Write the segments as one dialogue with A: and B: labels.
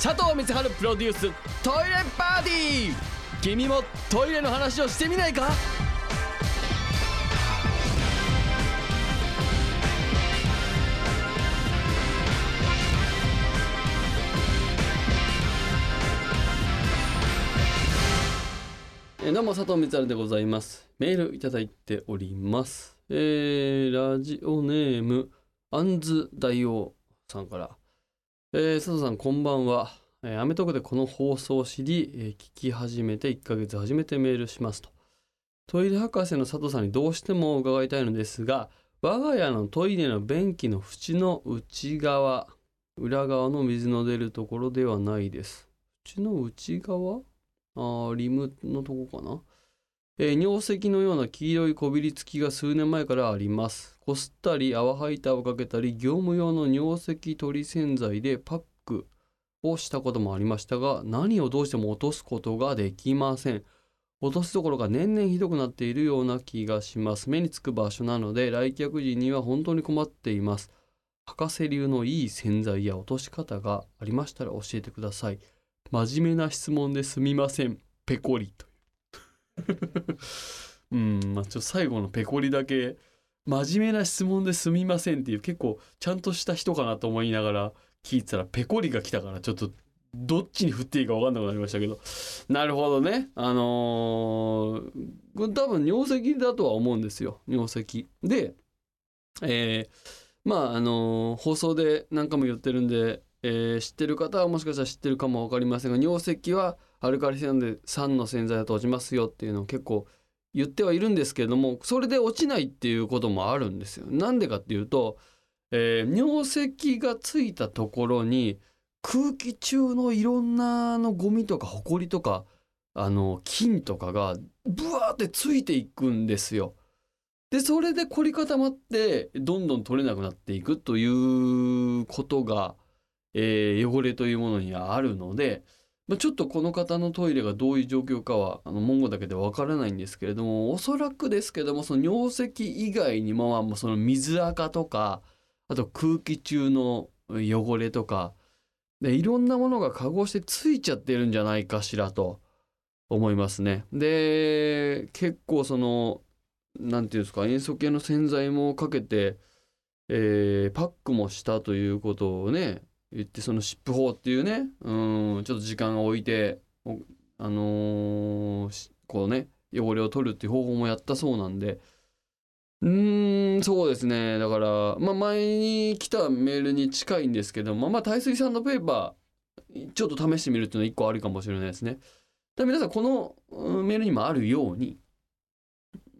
A: 佐藤光晴プロデューストイレパーティー。君もトイレの話をしてみないか？えどうも佐藤光晴でございます。メールいただいております。えー、ラジオネームアンズ大王さんから、えー佐藤さんこんばんは。えーアメトークでこの放送を知り、えー聞き始めて1ヶ月初めてメールしますと。トイレ博士の佐藤さんにどうしても伺いたいのですが我が家のトイレの便器の縁の内側裏側の水の出るところではないです。縁の内側？あリムのとこかな、えー尿石のような黄色いこびりつきが数年前からあります。こすったり泡ハイターをかけたり業務用の尿石取り洗剤でパックをしたこともありましたが何をどうしても落とすことができません。落とすところが年々ひどくなっているような気がします。目につく場所なので来客時には本当に困っています。博士流のいい洗剤や落とし方がありましたら教えてください。真面目な質問ですみません。ペコリと。うんまあちょっと最後のペコリだけ真面目な質問ですみませんっていう結構ちゃんとした人かなと思いながら聞いてたらペコリが来たからちょっとどっちに振っていいか分かんなくなりましたけど。なるほどね。あのー多分尿石だとは思うんですよ。尿石。でえーまああのー放送で何回も言ってるんで、えー知ってる方はもしかしたら知ってるかも分かりませんが尿石はアルカリ性で酸の洗剤だと落ちますよっていうのを結構言ってはいるんですけれどもそれで落ちないっていうこともあるんですよ。なんでかっていうと、えー尿石がついたところに空気中のいろんなのゴミとかホコリとかあの菌とかがブワーってついていくんですよ。でそれで凝り固まってどんどん取れなくなっていくということが、えー汚れというものにはあるので、まあ、ちょっとこの方のトイレがどういう状況かはあの文言だけでわからないんですけれどもおそらくですけどもその尿石以外にも、まあ、その水垢とかあと空気中の汚れとかでいろんなものが化合してついちゃってるんじゃないかしらと思いますね。で結構そのなんていうんですか塩素系の洗剤もかけて、えーパックもしたということをね言ってその湿布法っていうねうんちょっと時間を置いてあのーこうね汚れを取るっていう方法もやったそうなんでうんそうですねだから、まあ、前に来たメールに近いんですけどもまあ耐水サンドペーパーちょっと試してみるっていうのは一個あるかもしれないですね。で皆さんこのメールにもあるように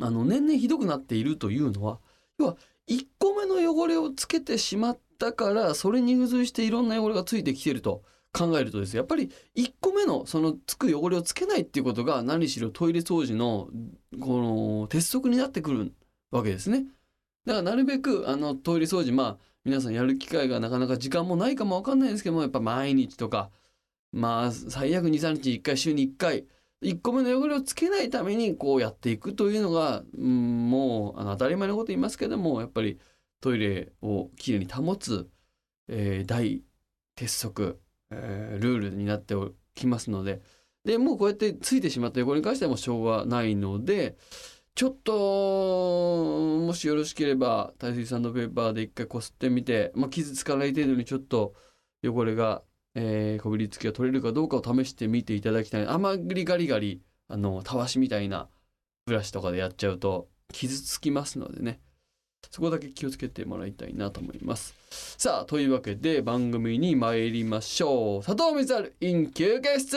A: あの年々ひどくなっているというのは要は1個目の汚れをつけてしまったからそれに付随していろんな汚れがついてきていると考えるとですやっぱり1個目のそのつく汚れをつけないっていうことが何しろトイレ掃除のこの鉄則になってくるわけですね。だからなるべくあのトイレ掃除まあ皆さんやる機会がなかなか時間もないかもわかんないですけどもやっぱ毎日とかまあ最悪23日1回週に1回1個目の汚れをつけないためにこうやっていくというのが、うん、もうあの当たり前のこと言いますけどもやっぱりトイレをきれいに保つ、えー大鉄則、えールールになっておきますのででもうこうやってついてしまった汚れに関してはもうしょうがないのでちょっともしよろしければ耐水サンドペーパーで一回こすってみて、まあ、傷つかない程度にちょっと汚れが、えーこびりつきが取れるかどうかを試してみていただきたい。あまりガリガリあのたわしみたいなブラシとかでやっちゃうと傷つきますのでね。そこだけ気をつけてもらいたいなと思います。さあというわけで番組に参りましょう。佐藤水原 in 休憩室。